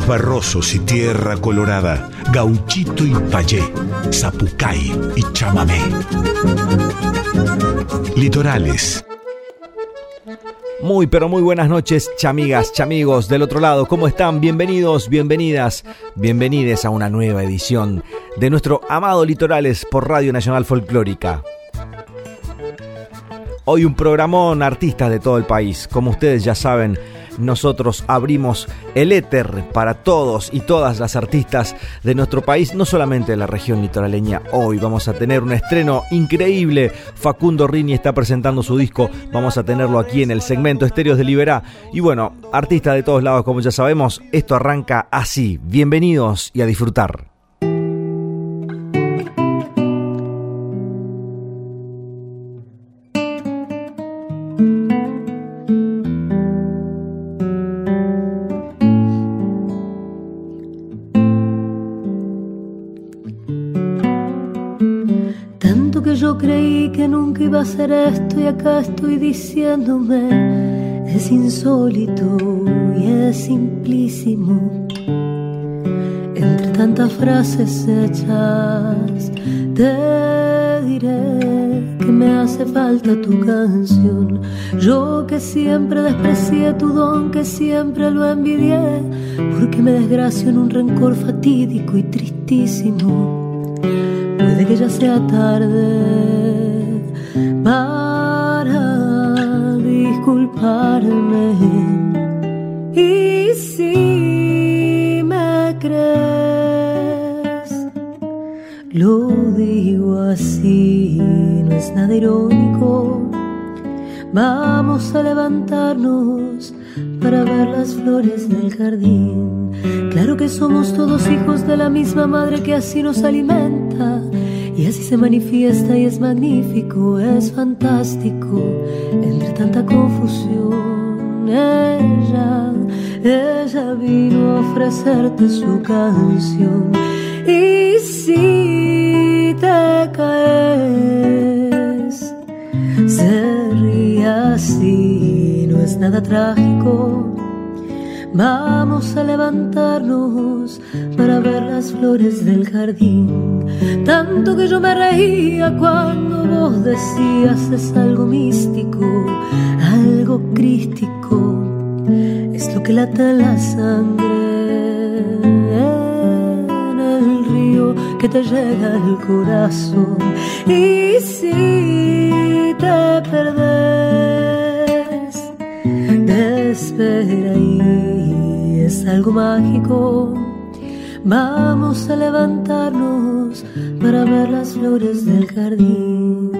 barrosos y tierra colorada, gauchito y payé, zapucay y chamamé. Litorales. Muy pero muy buenas noches, chamigas, chamigos del otro lado. ¿Cómo están? Bienvenidos, bienvenidas, bienvenides a una nueva edición de nuestro amado Litorales por Radio Nacional Folclórica. Hoy un programón artistas de todo el país. Como ustedes ya saben, nosotros abrimos el éter para todos y todas las artistas de nuestro país, no solamente de la región litoraleña. Hoy vamos a tener un estreno increíble. Facundo Rini está presentando su disco. Vamos a tenerlo aquí en el segmento Estéreos de Liberá. Y bueno, artistas de todos lados, como ya sabemos, esto arranca así. Bienvenidos y a disfrutar. Ser esto y acá estoy diciéndome, es insólito y es simplísimo. Entre tantas frases hechas, te diré que me hace falta tu canción. Yo que siempre desprecié tu don, que siempre lo envidié, porque me desgracio en un rencor fatídico y tristísimo. Puede que ya sea tarde para disculparme. Y si me crees, lo digo así, no es nada irónico. Vamos a levantarnos para ver las flores del jardín. Claro que somos todos hijos de la misma madre que así nos alimenta y así se manifiesta y es magnífico, es fantástico, entre tanta confusión. Ella, ella vino a ofrecerte su canción. Y si te caes, se ríe así, no es nada trágico. Vamos a levantarnos para ver las flores del jardín. Tanto que yo me reía cuando vos decías es algo místico, algo crístico. Es lo que lata en la sangre en el río que te llega al corazón. Y si te perdés, te espera y es algo mágico Vamos a levantarnos para ver las flores del jardín.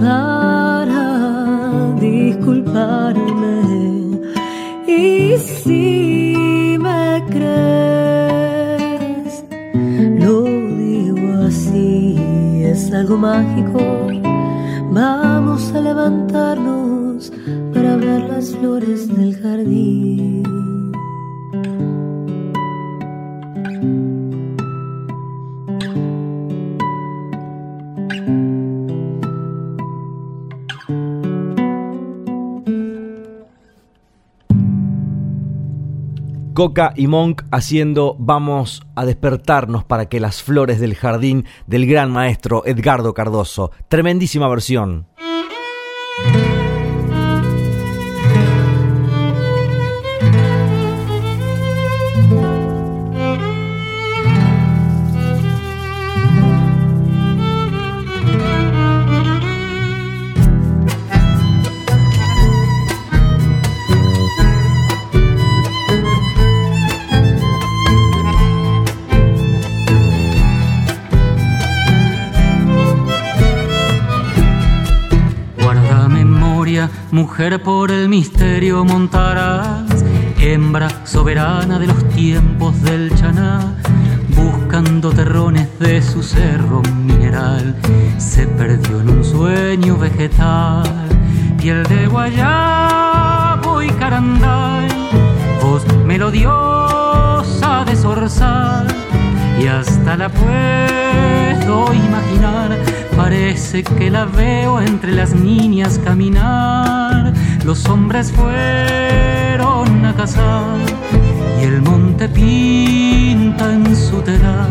Para disculparme. Y si me crees, algo mágico. Vamos a levantarnos para ver las flores del jardín. Coca y Monk haciendo Vamos a despertarnos para que las flores del jardín del gran maestro Edgardo Cardoso. Tremendísima versión. Por el misterio montarás, hembra soberana de los tiempos del chaná, buscando terrones de su cerro mineral, se perdió en un sueño vegetal, piel de guayabo y caranday, voz melodiosa de zorzal, y hasta la puedo imaginar. Parece que la veo entre las niñas caminar. Los hombres fueron a cazar y el monte pinta en su telar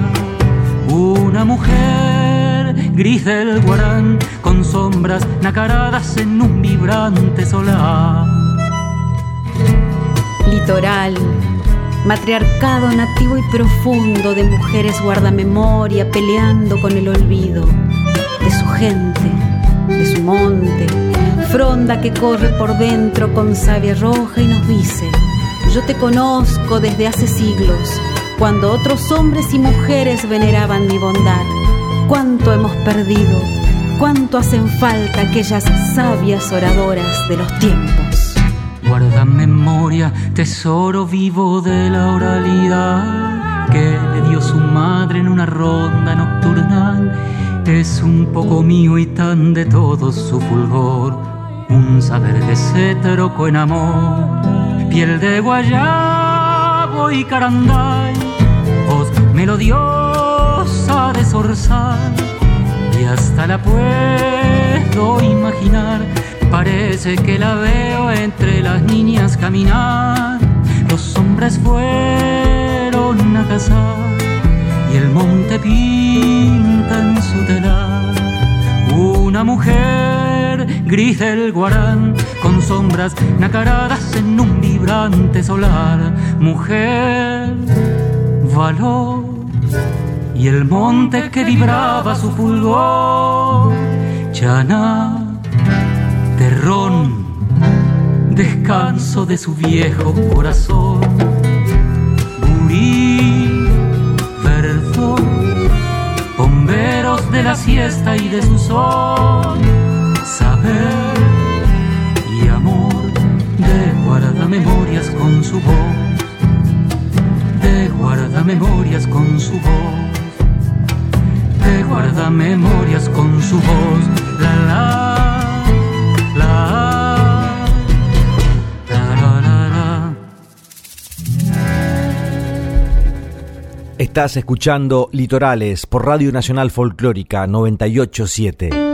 una mujer gris del guarán con sombras nacaradas en un vibrante solar. Litoral matriarcado nativo y profundo de mujeres guardamemoria peleando con el olvido de su gente, de su monte, fronda que corre por dentro con savia roja y nos dice, yo te conozco desde hace siglos, cuando otros hombres y mujeres veneraban mi bondad, cuánto hemos perdido, cuánto hacen falta aquellas sabias oradoras de los tiempos. Guarda memoria, tesoro vivo de la oralidad que le dio su madre en una ronda nocturnal. Es un poco mío y tan de todos su fulgor, un saber de cetro en amor, piel de guayabo y caranday, voz melodiosa de zorzal, y hasta la puedo imaginar Parece que la veo entre las niñas caminar. Los hombres fueron a cazar el monte pinta en su telar. Una mujer gris del guarán con sombras nacaradas en un vibrante solar. Mujer, valor y el monte que vibraba su fulgor. Chana terrón, descanso de su viejo corazón. Burí, de la siesta y de su sol, saber y amor de guarda memorias con su voz, de guarda memorias con su voz, de guarda memorias con su voz, la la. Estás escuchando Litorales por Radio Nacional Folclórica 987.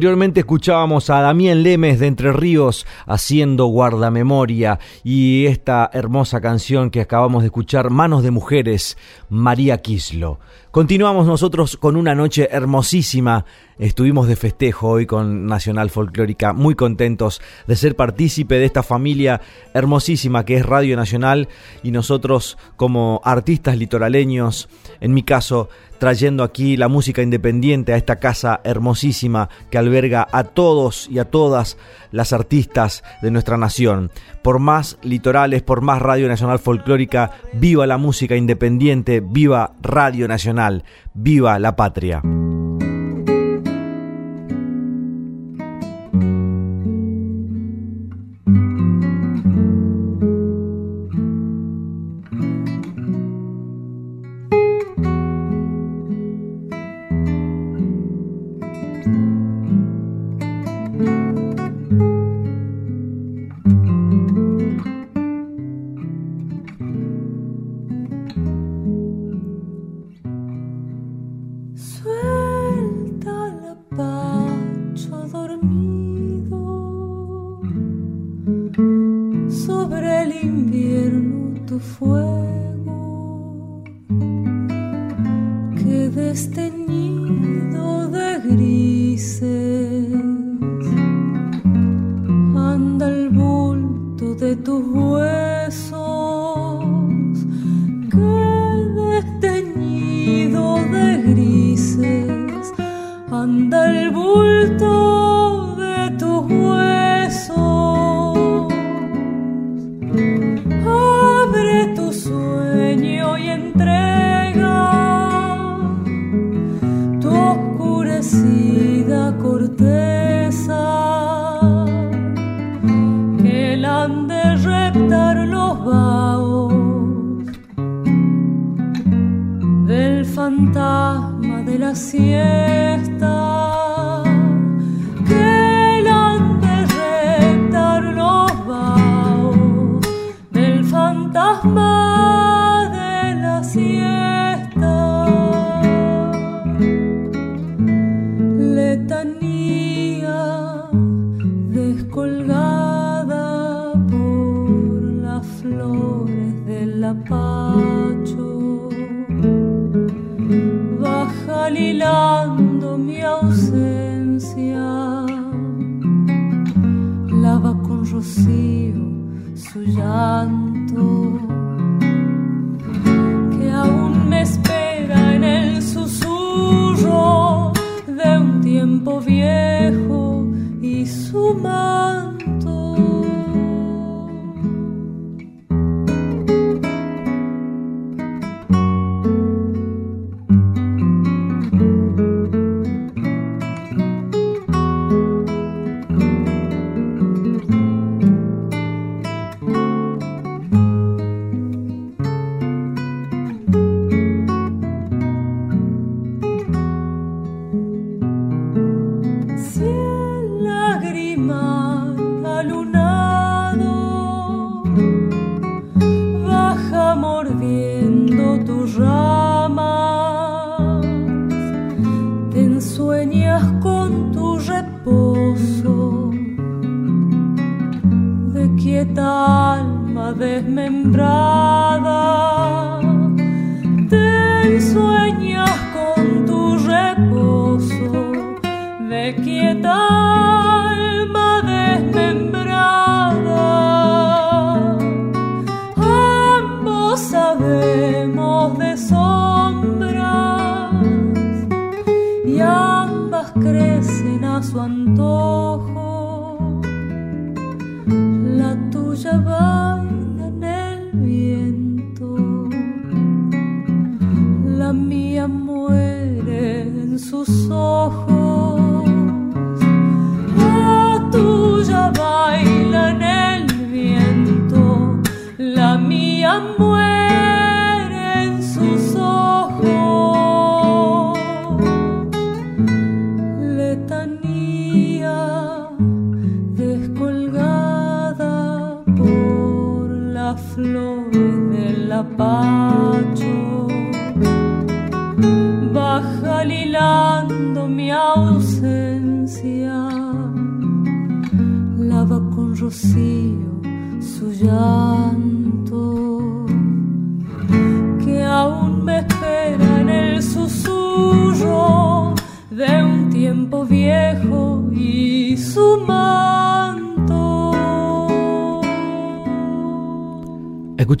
Anteriormente escuchábamos a Damián Lemes de Entre Ríos haciendo guardamemoria y esta hermosa canción que acabamos de escuchar, Manos de Mujeres, María Quislo. Continuamos nosotros con una noche hermosísima. Estuvimos de festejo hoy con Nacional Folclórica, muy contentos de ser partícipe de esta familia hermosísima que es Radio Nacional y nosotros como artistas litoraleños, en mi caso, trayendo aquí la música independiente a esta casa hermosísima que alberga a todos y a todas las artistas de nuestra nación. Por más litorales, por más Radio Nacional Folclórica, viva la música independiente, viva Radio Nacional, viva la patria. despacho, baja hilando mi ausencia, lava con rocío su llanto.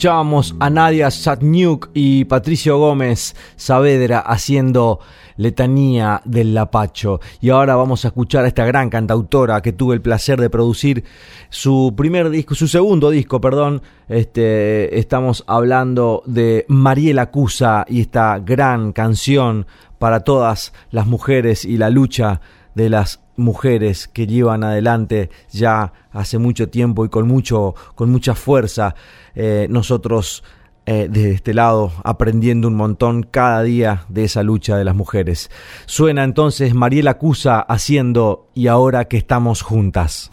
Escuchábamos a Nadia Satniuk y Patricio Gómez Saavedra haciendo Letanía del Lapacho. Y ahora vamos a escuchar a esta gran cantautora que tuve el placer de producir su primer disco, su segundo disco, perdón. Este, estamos hablando de Mariela Cusa y esta gran canción para todas las mujeres y la lucha de las mujeres que llevan adelante ya hace mucho tiempo y con mucho con mucha fuerza eh, nosotros eh, de este lado aprendiendo un montón cada día de esa lucha de las mujeres. Suena entonces Mariela Cusa haciendo y ahora que estamos juntas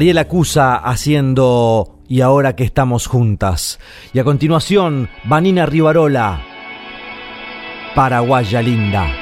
Mariela Cusa haciendo Y ahora que estamos juntas. Y a continuación, Vanina Rivarola, Paraguaya Linda.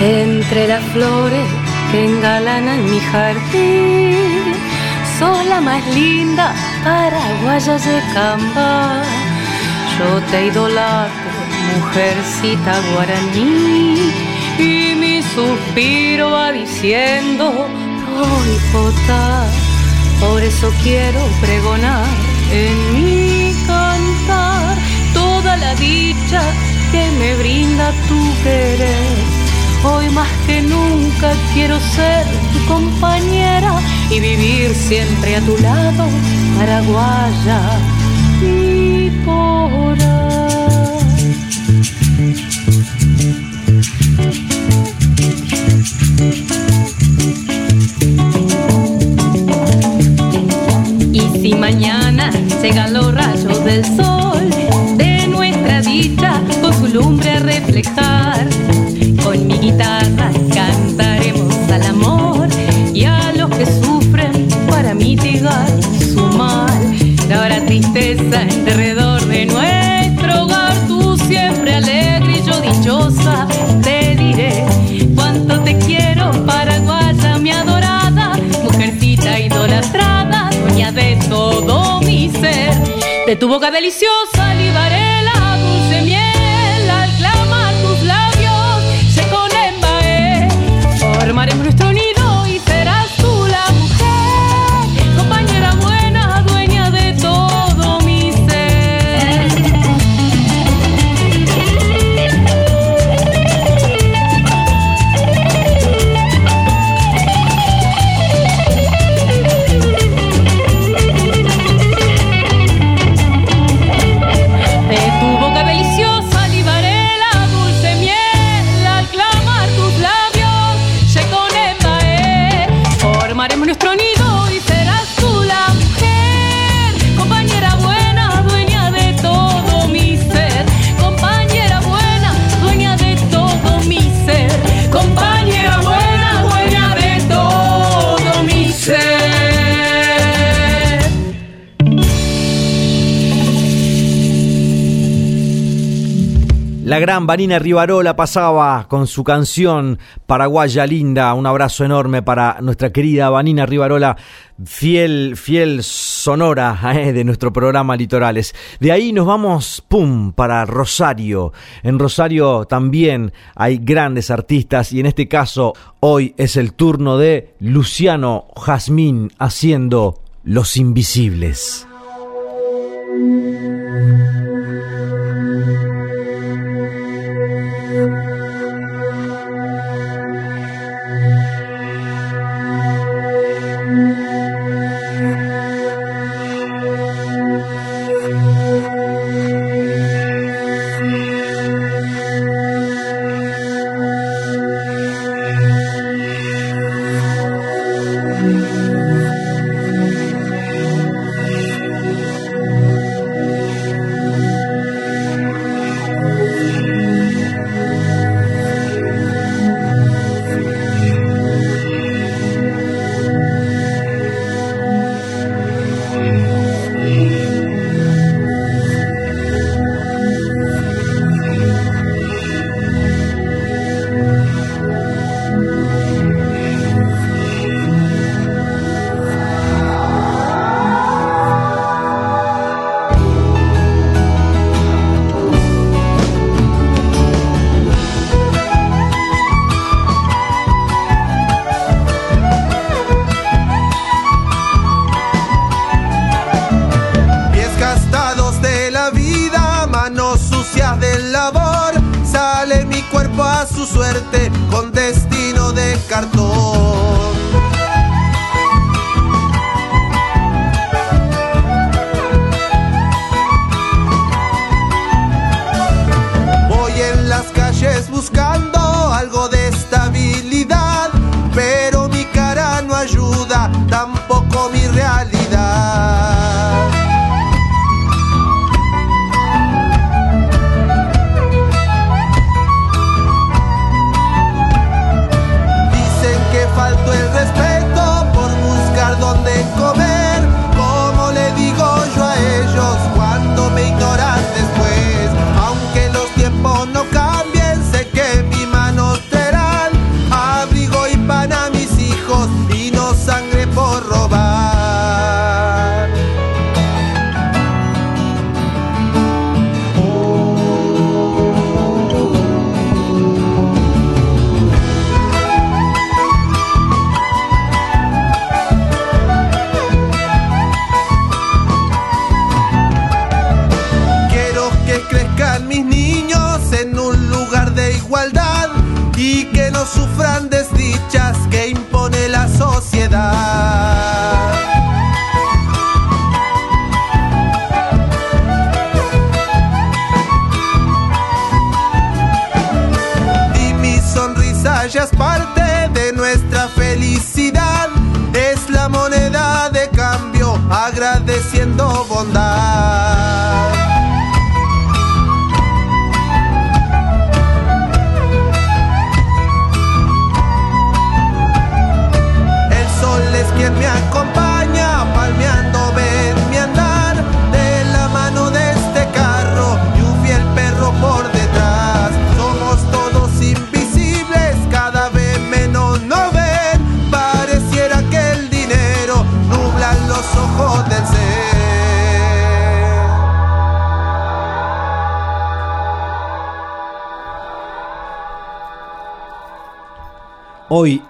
Entre las flores que engalanan mi jardín, sos la más linda paraguaya de Camba. Yo te idolatro, mujercita guaraní, y mi suspiro va diciendo, potar. Por eso quiero pregonar en mi cantar toda la dicha que me brinda tu querer Hoy más que nunca quiero ser tu compañera y vivir siempre a tu lado, paraguaya y por Y si mañana llegan los rayos del sol de nuestra dicha con su lumbre a reflejar, tristeza alrededor de nuestro hogar, tú siempre alegre y yo dichosa te diré cuánto te quiero, paraguaya mi adorada, mujercita idolatrada, dueña de todo mi ser. De tu boca deliciosa libaré Vanina Rivarola pasaba con su canción Paraguaya Linda. Un abrazo enorme para nuestra querida Vanina Rivarola, fiel, fiel sonora eh, de nuestro programa Litorales. De ahí nos vamos, pum, para Rosario. En Rosario también hay grandes artistas y en este caso hoy es el turno de Luciano Jazmín haciendo Los Invisibles.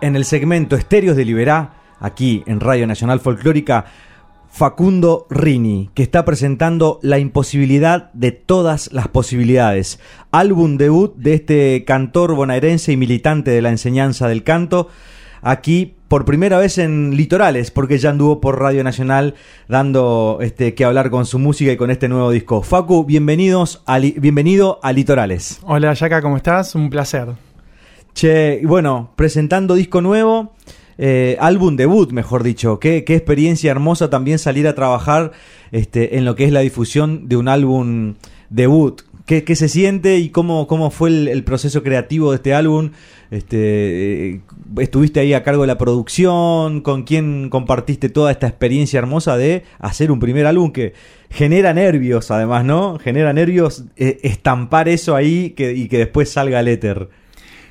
En el segmento Estéreos de Liberá, aquí en Radio Nacional Folclórica, Facundo Rini, que está presentando La imposibilidad de todas las posibilidades, álbum debut de este cantor bonaerense y militante de la enseñanza del canto, aquí por primera vez en Litorales, porque ya anduvo por Radio Nacional dando este que hablar con su música y con este nuevo disco. Facu, bienvenidos a bienvenido a Litorales. Hola Yaka, ¿cómo estás? Un placer. Che, bueno, presentando disco nuevo, eh, álbum debut, mejor dicho. Qué, experiencia hermosa también salir a trabajar este, en lo que es la difusión de un álbum debut. ¿Qué, se siente y cómo, cómo fue el, proceso creativo de este álbum? Este, eh, ¿Estuviste ahí a cargo de la producción? ¿Con quién compartiste toda esta experiencia hermosa de hacer un primer álbum que genera nervios, además, ¿no? Genera nervios eh, estampar eso ahí y que después salga el éter.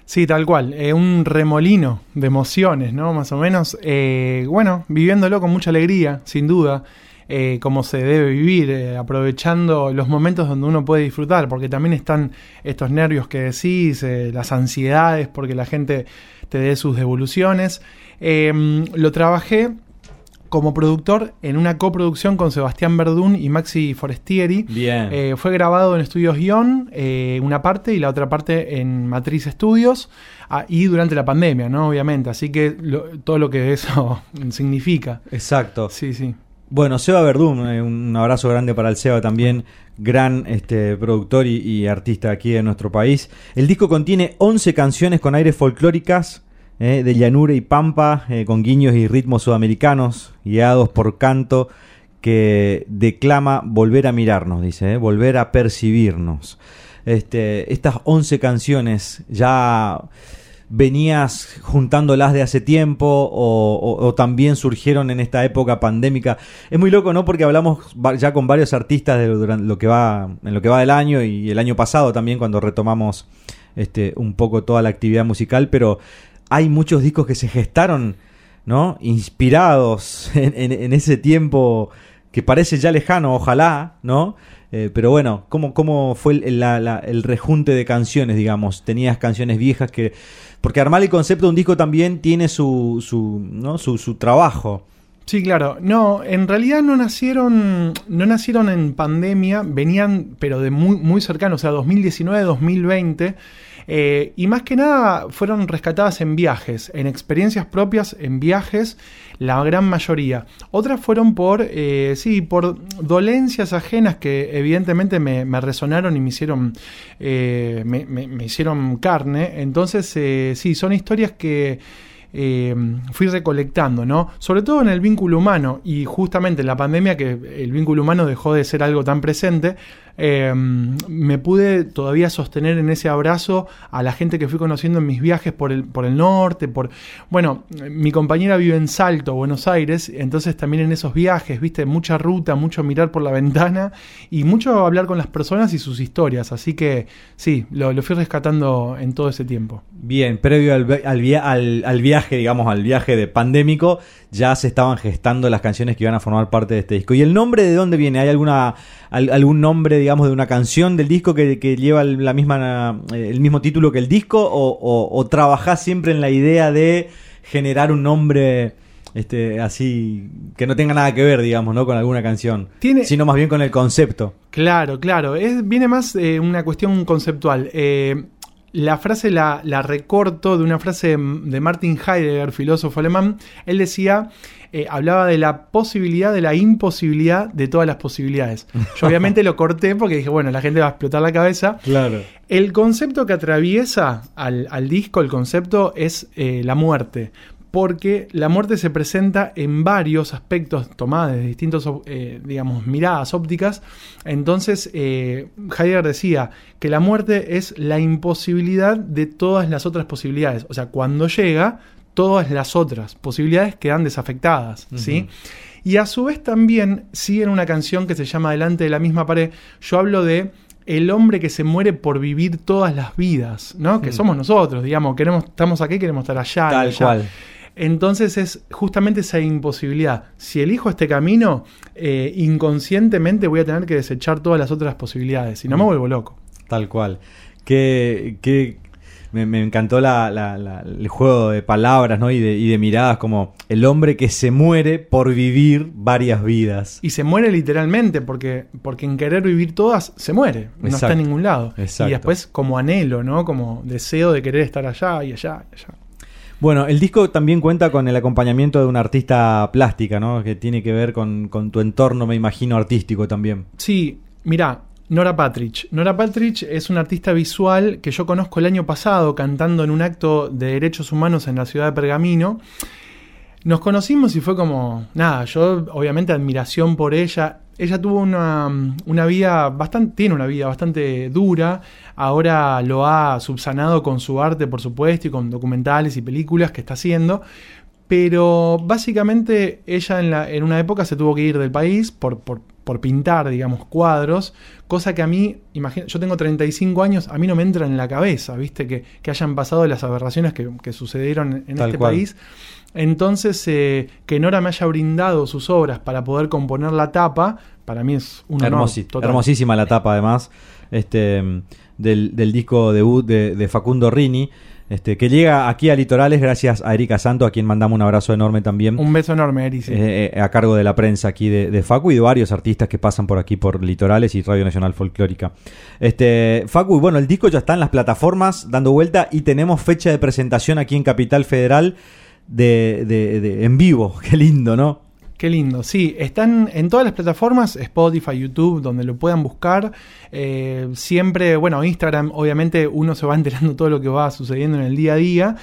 Sí, tal cual. eh, un remolino de emociones, ¿no? Más o menos. Eh, bueno, viviéndolo con mucha alegría, sin duda. eh, como se debe vivir, eh, aprovechando los momentos donde uno puede disfrutar, porque también están estos nervios que decís, las ansiedades, porque la gente te dé sus devoluciones. Lo trabajé como productor en una coproducción con Sebastián Verdún y Maxi Forestieri. Bien. Eh, fue grabado en Estudios Guión, eh, una parte, y la otra parte en Matriz Estudios, ah, y durante la pandemia, ¿no? Obviamente, así que lo- todo lo que eso significa. Exacto. Sí, sí. Bueno, Seba Verdún, eh, un abrazo grande para el Seba también, gran este, productor y, y artista aquí de nuestro país. El disco contiene 11 canciones con aires folclóricas eh, de llanura y pampa, eh, con guiños y ritmos sudamericanos, guiados por canto que declama volver a mirarnos, dice, eh, volver a percibirnos. Este, estas 11 canciones ya venías juntándolas de hace tiempo o, o- también surgieron en esta época pandémica. Es muy loco, ¿no? Porque hablamos ya con varios artistas de lo que va, en lo que va del año y el año pasado también cuando retomamos este, un poco toda la actividad musical, pero hay muchos discos que se gestaron, ¿no? Inspirados en, ese tiempo que parece ya lejano, ojalá, ¿no? Eh, pero bueno, ¿cómo, cómo fue el rejunte de canciones, digamos? Tenías canciones viejas que... Porque armar el concepto de un disco también tiene su, su, ¿no? su, su trabajo. Sí, claro. No, en realidad no nacieron, no nacieron en pandemia, venían, pero de muy, muy cercano, o sea, 2019, 2020. Eh, y más que nada fueron rescatadas en viajes, en experiencias propias, en viajes, la gran mayoría. Otras fueron por, eh, sí, por dolencias ajenas que evidentemente me, resonaron y me hicieron, eh, me hicieron carne. Entonces, eh, sí, son historias que eh, fui recolectando, ¿no? Sobre todo en el vínculo humano y justamente en la pandemia que el vínculo humano dejó de ser algo tan presente, eh, me pude todavía sostener en ese abrazo a la gente que fui conociendo en mis viajes por el, por el norte, por... Bueno, mi compañera vive en Salto, Buenos Aires, entonces también en esos viajes, viste, mucha ruta, mucho mirar por la ventana y mucho hablar con las personas y sus historias, así que sí, lo, lo fui rescatando en todo ese tiempo. Bien, previo al- al viaje, digamos, al viaje de pandémico, ya se estaban gestando las canciones que iban a formar parte de este disco. ¿Y el nombre de dónde viene? ¿Hay alguna al- algún nombre, digamos, de una canción del disco que, que lleva el- la misma, eh, el mismo título que el disco? ¿O, o, o trabajás siempre en la idea de generar un nombre este, así que no tenga nada que ver, digamos, ¿no? con alguna canción? Tiene- Sino más bien con el concepto. Claro, claro. Es, viene más eh, una cuestión conceptual. Eh, la frase la, la recorto de una frase de Martin Heidegger, filósofo alemán. Él decía, eh, hablaba de la posibilidad, de la imposibilidad de todas las posibilidades. Yo obviamente lo corté porque dije, bueno, la gente va a explotar la cabeza. Claro. El concepto que atraviesa al, al disco, el concepto es eh, la muerte porque la muerte se presenta en varios aspectos tomados de distintos, eh, digamos, miradas ópticas. Entonces, eh, Heidegger decía que la muerte es la imposibilidad de todas las otras posibilidades. O sea, cuando llega, todas las otras posibilidades quedan desafectadas, ¿sí? Y a su vez también sigue en una canción que se llama Delante de la misma pared, yo hablo de el hombre que se muere por vivir todas las vidas, ¿no? Que somos nosotros, digamos, queremos, estamos aquí, queremos estar allá. Tal allá. cual. Entonces es justamente esa imposibilidad. Si elijo este camino, eh, inconscientemente voy a tener que desechar todas las otras posibilidades. Si no, me vuelvo loco. Tal cual. Que, que me, me encantó la, la- la- el juego de palabras ¿no? y, de, y de miradas como el hombre que se muere por vivir varias vidas. Y se muere literalmente, porque, porque en querer vivir todas se muere. No está en ningún lado. Exacto. Y después como anhelo, ¿no? Como deseo de querer estar allá y allá y allá. Bueno, el disco también cuenta con el acompañamiento de una artista plástica, ¿no? Que tiene que ver con, tu entorno, me imagino, artístico también. Sí, mira, Nora Patrich. Nora Patrich es una artista visual que yo conozco el año pasado cantando en un acto de derechos humanos en la ciudad de Pergamino. Nos conocimos y fue como, nada, yo obviamente admiración por ella. Ella tuvo una, una vida bastante, tiene una vida bastante dura. Ahora lo ha subsanado con su arte, por supuesto, y con documentales y películas que está haciendo. Pero básicamente ella en, la, en una época se tuvo que ir del país por, por, por pintar, digamos, cuadros, cosa que a mí, imagina, yo tengo 35 años, a mí no me entra en la cabeza, ¿viste? Que, que hayan pasado las aberraciones que, que sucedieron en Tal este cual. país. Entonces, eh, que Nora me haya brindado sus obras para poder componer la tapa, para mí es un honor Hermosi- total. hermosísima la tapa, además, este, del, del disco debut de, de Facundo Rini, este, que llega aquí a Litorales gracias a Erika Santo, a quien mandamos un abrazo enorme también. Un beso enorme, Eri. sí. eh, eh, a cargo de la prensa aquí de, de Facu y de varios artistas que pasan por aquí por Litorales y Radio Nacional Folclórica. Este, Facu, y bueno, el disco ya está en las plataformas dando vuelta y tenemos fecha de presentación aquí en Capital Federal de, de- de- en vivo. Qué lindo, ¿no? Qué lindo. Sí, están en todas las plataformas, Spotify, YouTube, donde lo puedan buscar. Eh, siempre, bueno, Instagram, obviamente uno se va enterando todo lo que va sucediendo en el día a día.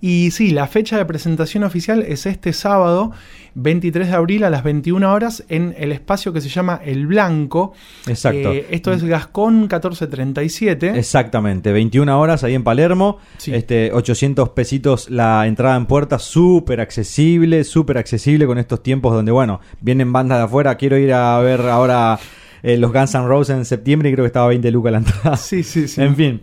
Y sí, la fecha de presentación oficial es este sábado, 23 de abril a las 21 horas, en el espacio que se llama El Blanco. Exacto. Eh, esto es Gascón 1437. Exactamente, 21 horas ahí en Palermo, Sí. este 800 pesitos la entrada en puerta, súper accesible, súper accesible con estos tiempos donde, bueno, vienen bandas de afuera, quiero ir a ver ahora eh, los Guns N' Roses en septiembre y creo que estaba 20 lucas la entrada. Sí, sí, sí. En fin.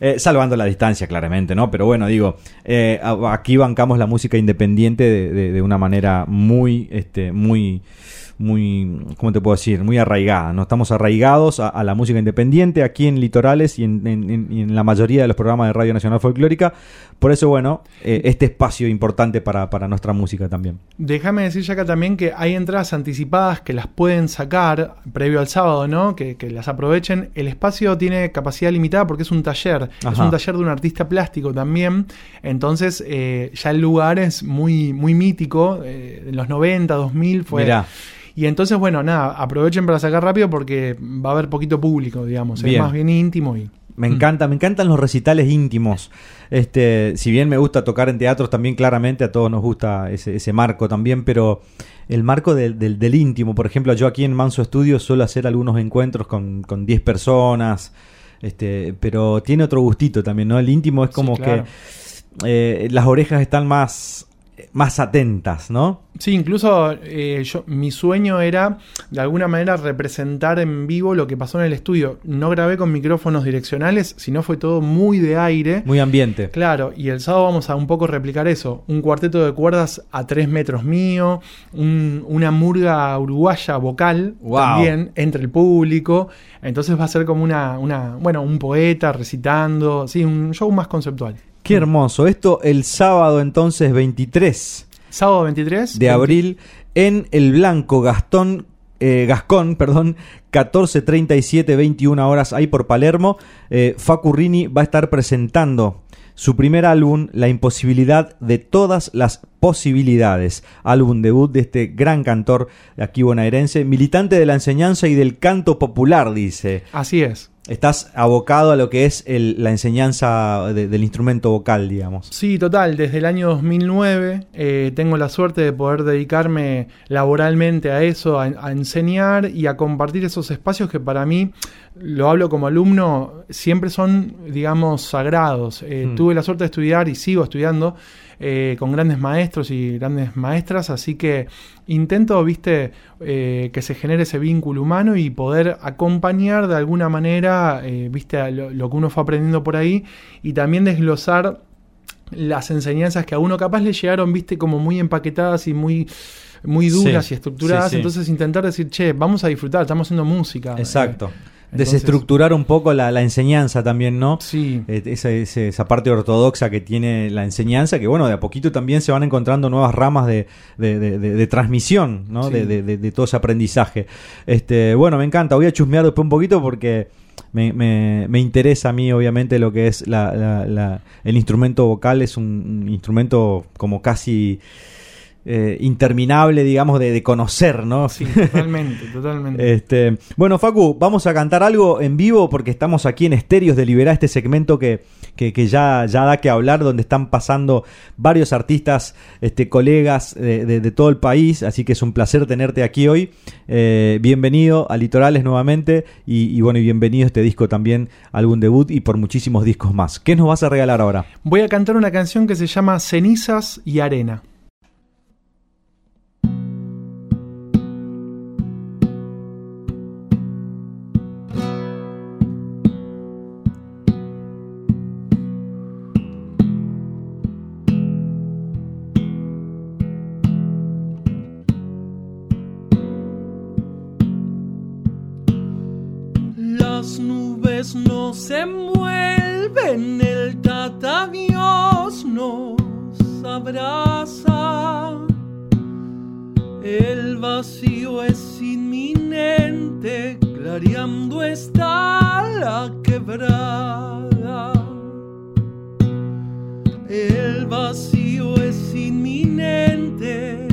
eh, salvando la distancia, claramente, ¿no? Pero bueno, digo, eh, aquí bancamos la música independiente de, de- de una manera muy, este, muy, muy, ¿cómo te puedo decir? Muy arraigada, ¿no? Estamos arraigados a, a la música independiente aquí en Litorales y en, en- la mayoría de los programas de Radio Nacional Folclórica. Por eso, bueno, eh, este espacio importante para, para nuestra música también. Déjame decir ya acá también que hay entradas anticipadas que las pueden sacar previo al sábado, ¿no? Que, que las aprovechen. El espacio tiene capacidad limitada porque es un taller. Es un taller de un artista plástico también. Entonces, eh, ya el lugar es muy, muy mítico. eh, en los 90, 2000 fue. Mirá. Y entonces, bueno, nada, aprovechen para sacar rápido porque va a haber poquito público, digamos. Bien. Es más bien íntimo y. Me encanta, me encantan los recitales íntimos. Este, si bien me gusta tocar en teatros, también claramente a todos nos gusta ese, ese marco también, pero el marco del, del, del íntimo, por ejemplo, yo aquí en Manso Estudio suelo hacer algunos encuentros con, con 10 personas, este, pero tiene otro gustito también, ¿no? El íntimo es como Sí, claro. que eh, las orejas están más, más atentas, ¿no? Sí, incluso eh, yo, mi sueño era de alguna manera representar en vivo lo que pasó en el estudio. No grabé con micrófonos direccionales, sino fue todo muy de aire. Muy ambiente. Claro, y el sábado vamos a un poco replicar eso. Un cuarteto de cuerdas a tres metros mío, un- una murga uruguaya vocal Wow. también entre el público. Entonces va a ser como una, una, bueno, un poeta recitando, sí, un show más conceptual. Qué hermoso. Esto el sábado entonces 23 Sábado 23 de abril en el Blanco Gastón eh, Gascón, perdón, 14.37, 21 horas ahí por Palermo. Eh, Facurrini va a estar presentando su primer álbum, La imposibilidad de todas las posibilidades, álbum debut de este gran cantor aquí bonaerense, militante de la enseñanza y del canto popular, dice. Así es. Estás abocado a lo que es el- la enseñanza de- del instrumento vocal, digamos. Sí, total. Desde el año 2009 eh, tengo la suerte de poder dedicarme laboralmente a eso, a, a enseñar y a compartir esos espacios que para mí, lo hablo como alumno, siempre son, digamos, sagrados. Eh, Mm. Tuve la suerte de estudiar y sigo estudiando eh, con grandes maestros y grandes maestras, así que intento, viste, eh, que se genere ese vínculo humano y poder acompañar de alguna manera, eh, viste, lo, lo que uno fue aprendiendo por ahí y también desglosar las enseñanzas que a uno capaz le llegaron, viste, como muy empaquetadas y muy muy duras Sí, y estructuradas, sí, sí. entonces intentar decir, che, vamos a disfrutar, estamos haciendo música. Exacto. Eh, entonces- Desestructurar un poco la, la enseñanza también, ¿no? Sí. Eh, esa, parte ortodoxa que tiene la enseñanza, que bueno, de a poquito también se van encontrando nuevas ramas de, de- de- de- de transmisión, ¿no? Sí. De, de- de- de todo ese aprendizaje. Este, bueno, me encanta, voy a chusmear después un poquito porque me, me- me interesa a mí, obviamente, lo que es la- la- la- el instrumento vocal, es un, un instrumento como casi eh, interminable, digamos, de, de conocer, ¿no? Sí, totalmente, totalmente. Este, bueno, Facu, vamos a cantar algo en vivo porque estamos aquí en Estéreos de Liberar, este segmento que, que, que ya, ya da que hablar, donde están pasando varios artistas, este, colegas de, de- de todo el país, así que es un placer tenerte aquí hoy. Eh, bienvenido a Litorales nuevamente y, y bueno, y bienvenido a este disco también, álbum debut y por muchísimos discos más. ¿Qué nos vas a regalar ahora? Voy a cantar una canción que se llama Cenizas y Arena. Nubes no se mueven, el tata Dios nos abraza. El vacío es inminente, clareando está la quebrada. El vacío es inminente,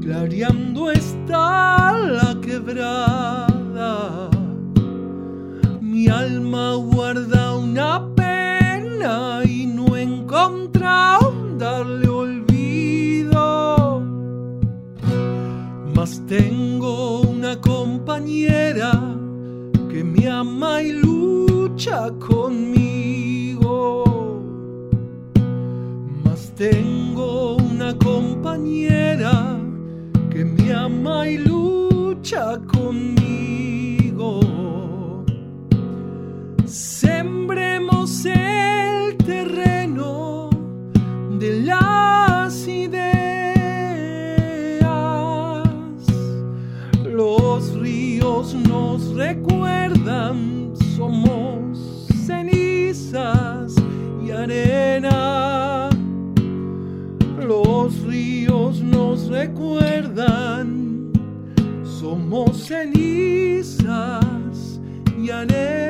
clareando está la quebrada. Mas tengo una compañera que me ama y lucha conmigo. Mas tengo una compañera que me ama y lucha conmigo. Recuerdan, somos cenizas y arena.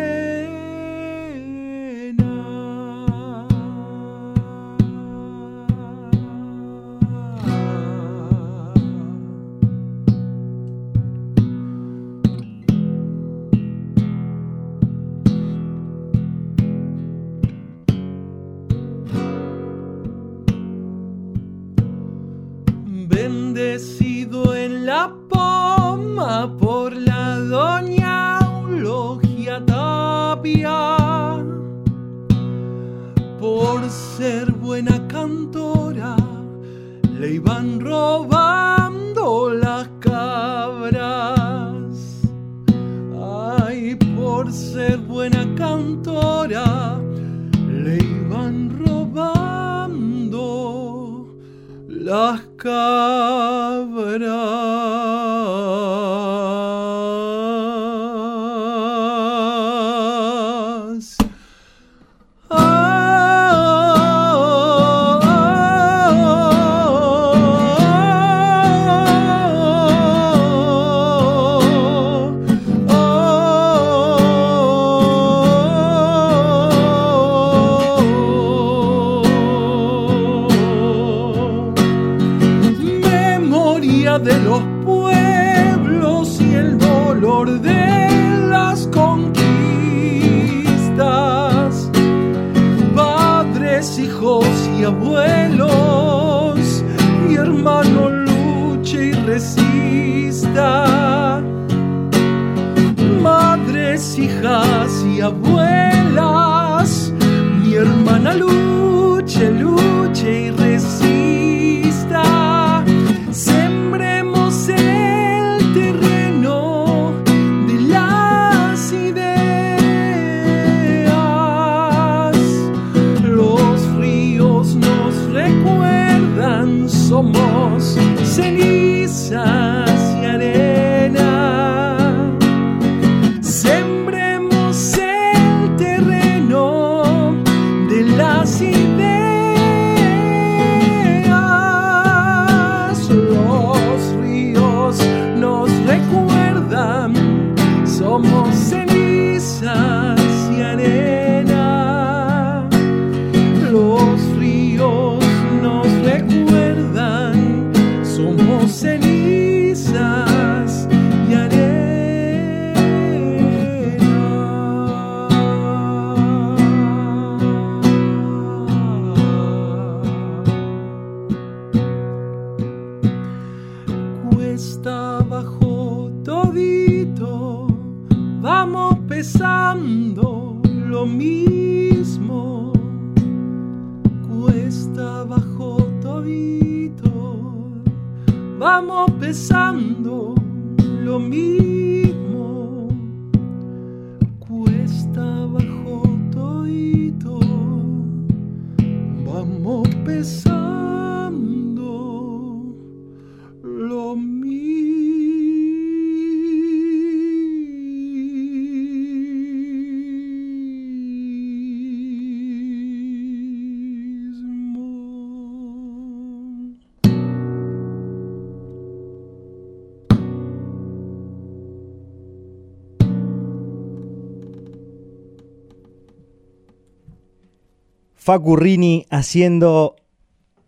Facurrini haciendo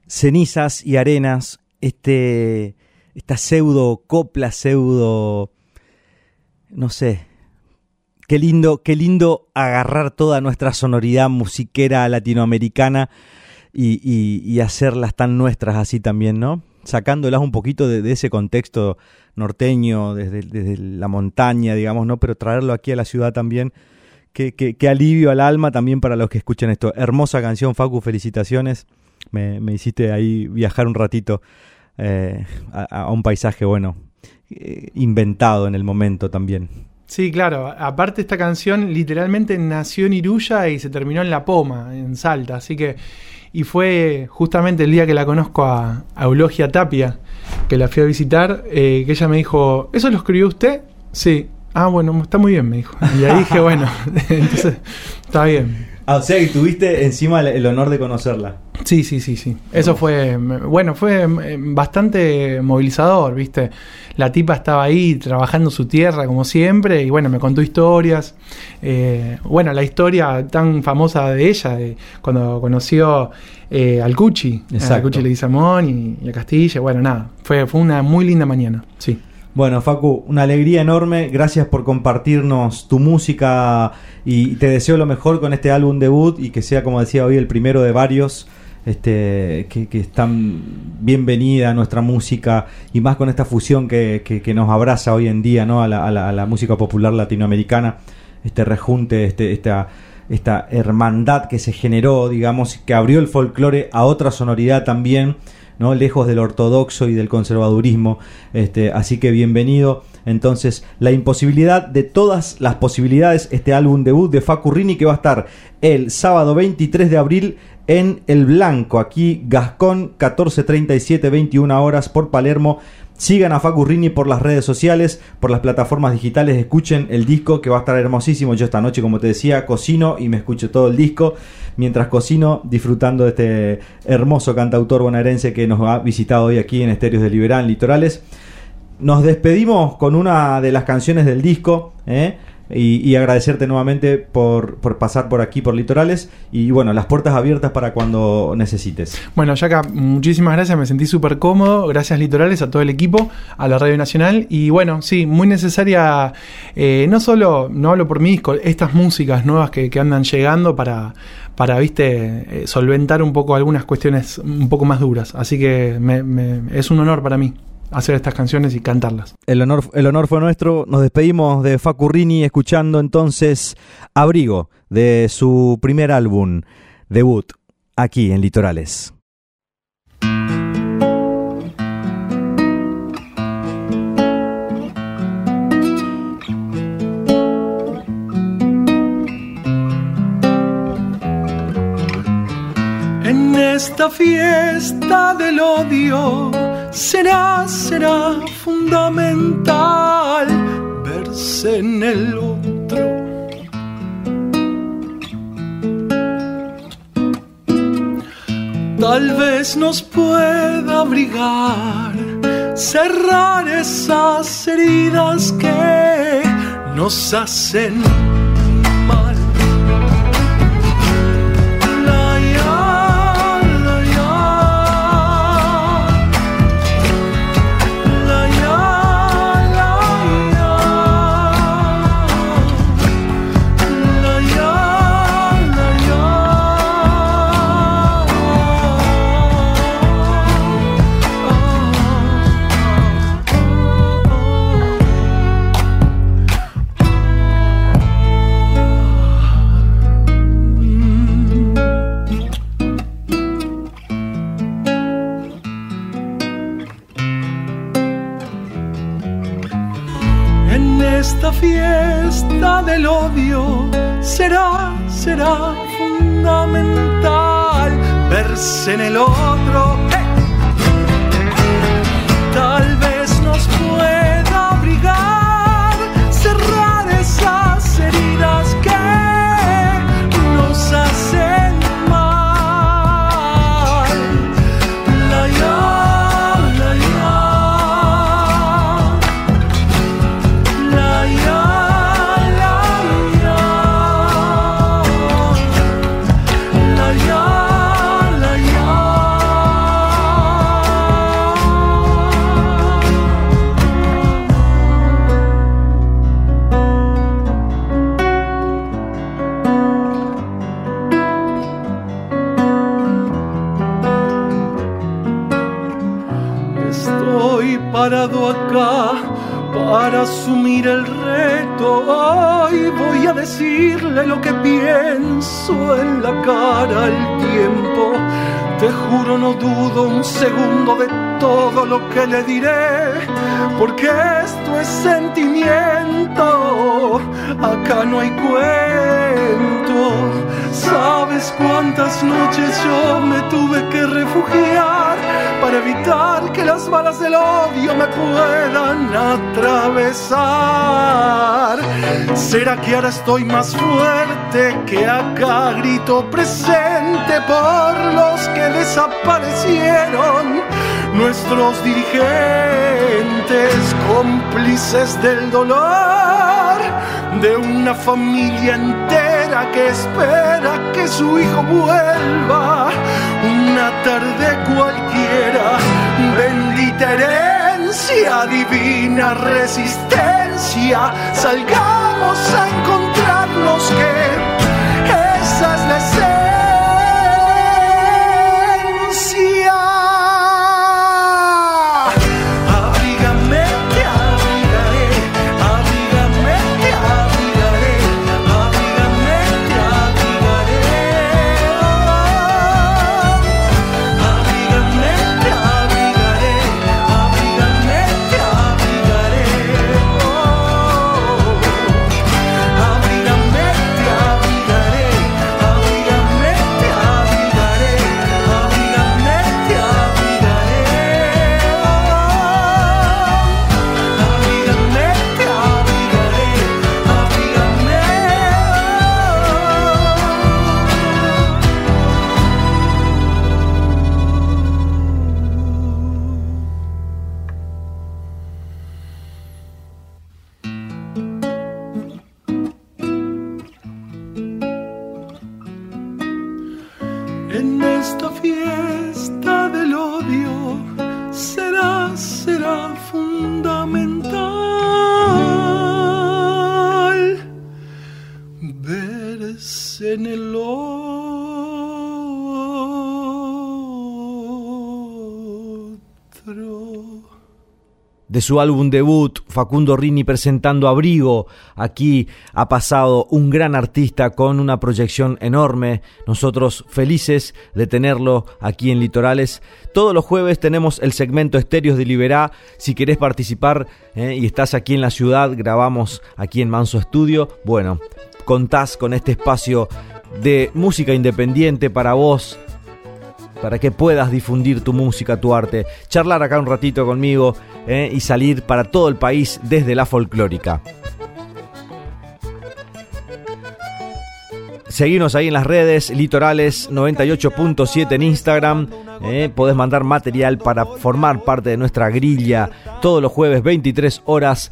cenizas y arenas, este, esta pseudo copla, pseudo, no sé, qué lindo, qué lindo agarrar toda nuestra sonoridad musiquera latinoamericana y, y- hacerlas tan nuestras así también, ¿no? Sacándolas un poquito de, de ese contexto norteño, desde, desde la montaña, digamos, ¿no? Pero traerlo aquí a la ciudad también qué, qué- qué alivio al alma también para los que escuchan esto. Hermosa canción, Facu, felicitaciones. Me, hiciste ahí viajar un ratito eh, a, un paisaje, bueno, eh, inventado en el momento también. Sí, claro. Aparte esta canción literalmente nació en Iruya y se terminó en La Poma, en Salta. Así que, y fue justamente el día que la conozco a, a Eulogia Tapia, que la fui a visitar, eh, que ella me dijo, ¿eso lo escribió usted? Sí. Ah, bueno, está muy bien, me dijo. Y ahí dije, bueno, entonces, está bien. Ah, o sea que tuviste encima el, el honor de conocerla. Sí, sí, sí, sí. Eso fue, bueno, fue mm, bastante movilizador, ¿viste? La tipa estaba ahí trabajando su tierra como siempre y bueno, me contó historias. Eh, bueno, la historia tan famosa de ella, de cuando conoció eh, al Cuchi, Exacto. al Cuchi Leguizamón y, y a Castilla, bueno, nada, fue, fue una muy linda mañana, sí. Bueno, Facu, una alegría enorme. Gracias por compartirnos tu música y te deseo lo mejor con este álbum debut y que sea, como decía hoy, el primero de varios. Este, que, están bienvenida a nuestra música y más con esta fusión que, que- que nos abraza hoy en día ¿no? a, la, a la- a la música popular latinoamericana, este rejunte, este, esta, esta hermandad que se generó, digamos, que abrió el folclore a otra sonoridad también, ¿no? lejos del ortodoxo y del conservadurismo. Este, así que bienvenido. Entonces, la imposibilidad de todas las posibilidades, este álbum debut de Facurrini que va a estar el sábado 23 de abril en El Blanco, aquí Gascón, 14.37, 21 horas por Palermo. Sigan a Facurrini por las redes sociales, por las plataformas digitales, escuchen el disco que va a estar hermosísimo. Yo esta noche, como te decía, cocino y me escucho todo el disco mientras cocino, disfrutando de este hermoso cantautor bonaerense que nos ha visitado hoy aquí en Estéreos de Liberal Litorales. Nos despedimos con una de las canciones del disco, ¿eh? Y, agradecerte nuevamente por, por pasar por aquí, por Litorales, y bueno, las puertas abiertas para cuando necesites. Bueno, Yaka, muchísimas gracias, me sentí súper cómodo. Gracias, Litorales, a todo el equipo, a la Radio Nacional. Y bueno, sí, muy necesaria, eh, no solo, no hablo por mí, estas músicas nuevas que, que andan llegando para, para viste, eh, solventar un poco algunas cuestiones un poco más duras. Así que me- me- es un honor para mí hacer estas canciones y cantarlas. El honor, el honor fue nuestro. Nos despedimos de Facurrini escuchando entonces Abrigo de su primer álbum, debut, aquí en Litorales. En esta fiesta del odio será, será fundamental verse en el otro. Tal vez nos pueda abrigar, cerrar esas heridas que nos hacen será fundamental verse en el otro. ¡Hey! Lo que pienso en la cara al tiempo. Te juro, no dudo un segundo de todo lo que le diré, porque esto es sentimiento. Acá no hay cuento. ¿Sabes cuántas noches yo me tuve que refugiar para evitar que las balas del odio me puedan atravesar? ¿Será que ahora estoy más fuerte que acá grito presente por los que desaparecieron? Nuestros dirigentes, cómplices del dolor de una familia entera que espera que su hijo vuelva una tarde cualquiera. Bendita herencia, divina resistencia, salgamos a encontrarnos que esa es. De su álbum debut, Facundo Rini presentando Abrigo. Aquí ha pasado un gran artista con una proyección enorme. Nosotros felices de tenerlo aquí en Litorales. Todos los jueves tenemos el segmento Estéreos de Liberá. Si querés participar eh, y estás aquí en la ciudad, grabamos aquí en Manso Estudio. Bueno, contás con este espacio de música independiente para vos, para que puedas difundir tu música, tu arte, charlar acá un ratito conmigo eh, y salir para todo el país desde la folclórica. Seguimos ahí en las redes, Litorales 98.7 en Instagram. Eh, podés mandar material para formar parte de nuestra grilla todos los jueves 23 horas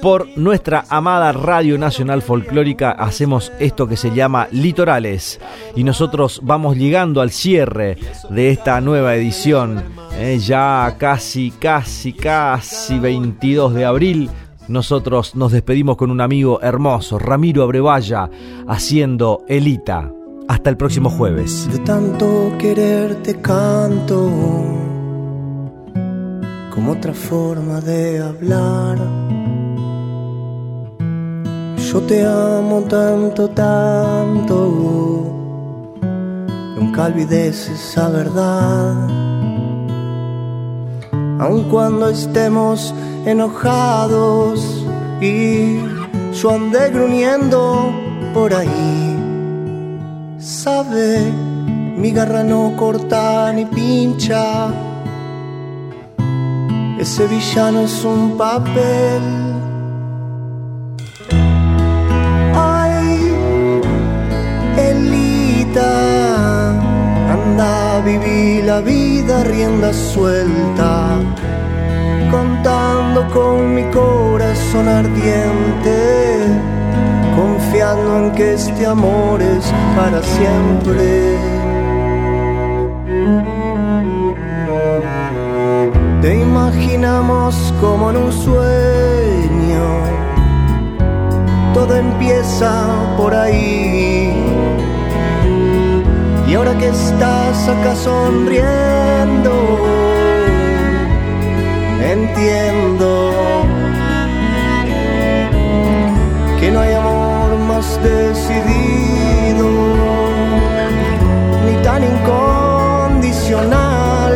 por nuestra amada Radio Nacional Folclórica. Hacemos esto que se llama Litorales y nosotros vamos llegando al cierre de esta nueva edición. Eh, ya casi, casi, casi 22 de abril nosotros nos despedimos con un amigo hermoso, Ramiro Abrevaya, haciendo Elita. Hasta el próximo jueves. De tanto quererte canto como otra forma de hablar. Yo te amo tanto, tanto. Nunca olvides esa verdad. Aun cuando estemos enojados y yo andé gruñendo por ahí. Sabe, mi garra no corta ni pincha. Ese villano es un papel. Elita, anda a vivir la vida rienda suelta contando con mi corazón ardiente, confiando en que este amor es para siempre. Te imaginamos como en un sueño, todo empieza por ahí. Y ahora que estás acá sonriendo, entiendo que no hay amor más decidido ni tan incondicional.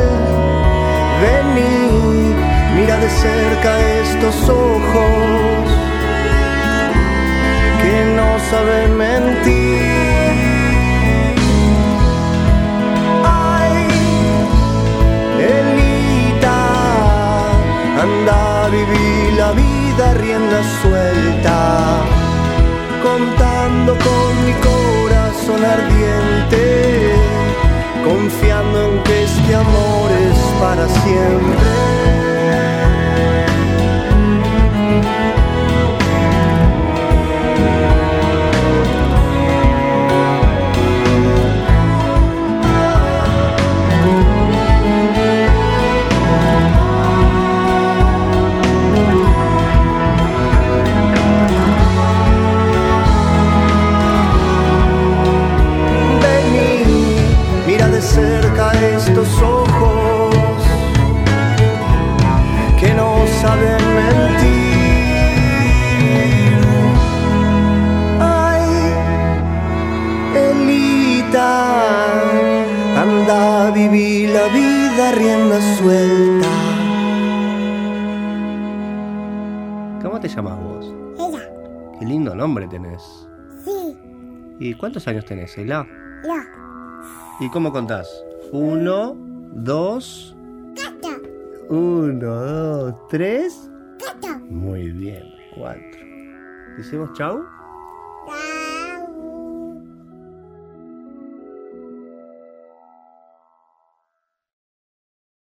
Vení, mira de cerca estos ojos que no saben mentir. Vivir la vida rienda suelta, contando con mi corazón ardiente, confiando en que este amor es para siempre. Nombre tenés. Sí. ¿Y cuántos años tenés, Ela? Ya. ¿Y cómo contás? Uno, dos. Gato. Uno, dos, tres. Gato. Muy bien, cuatro. ¿Decimos chau?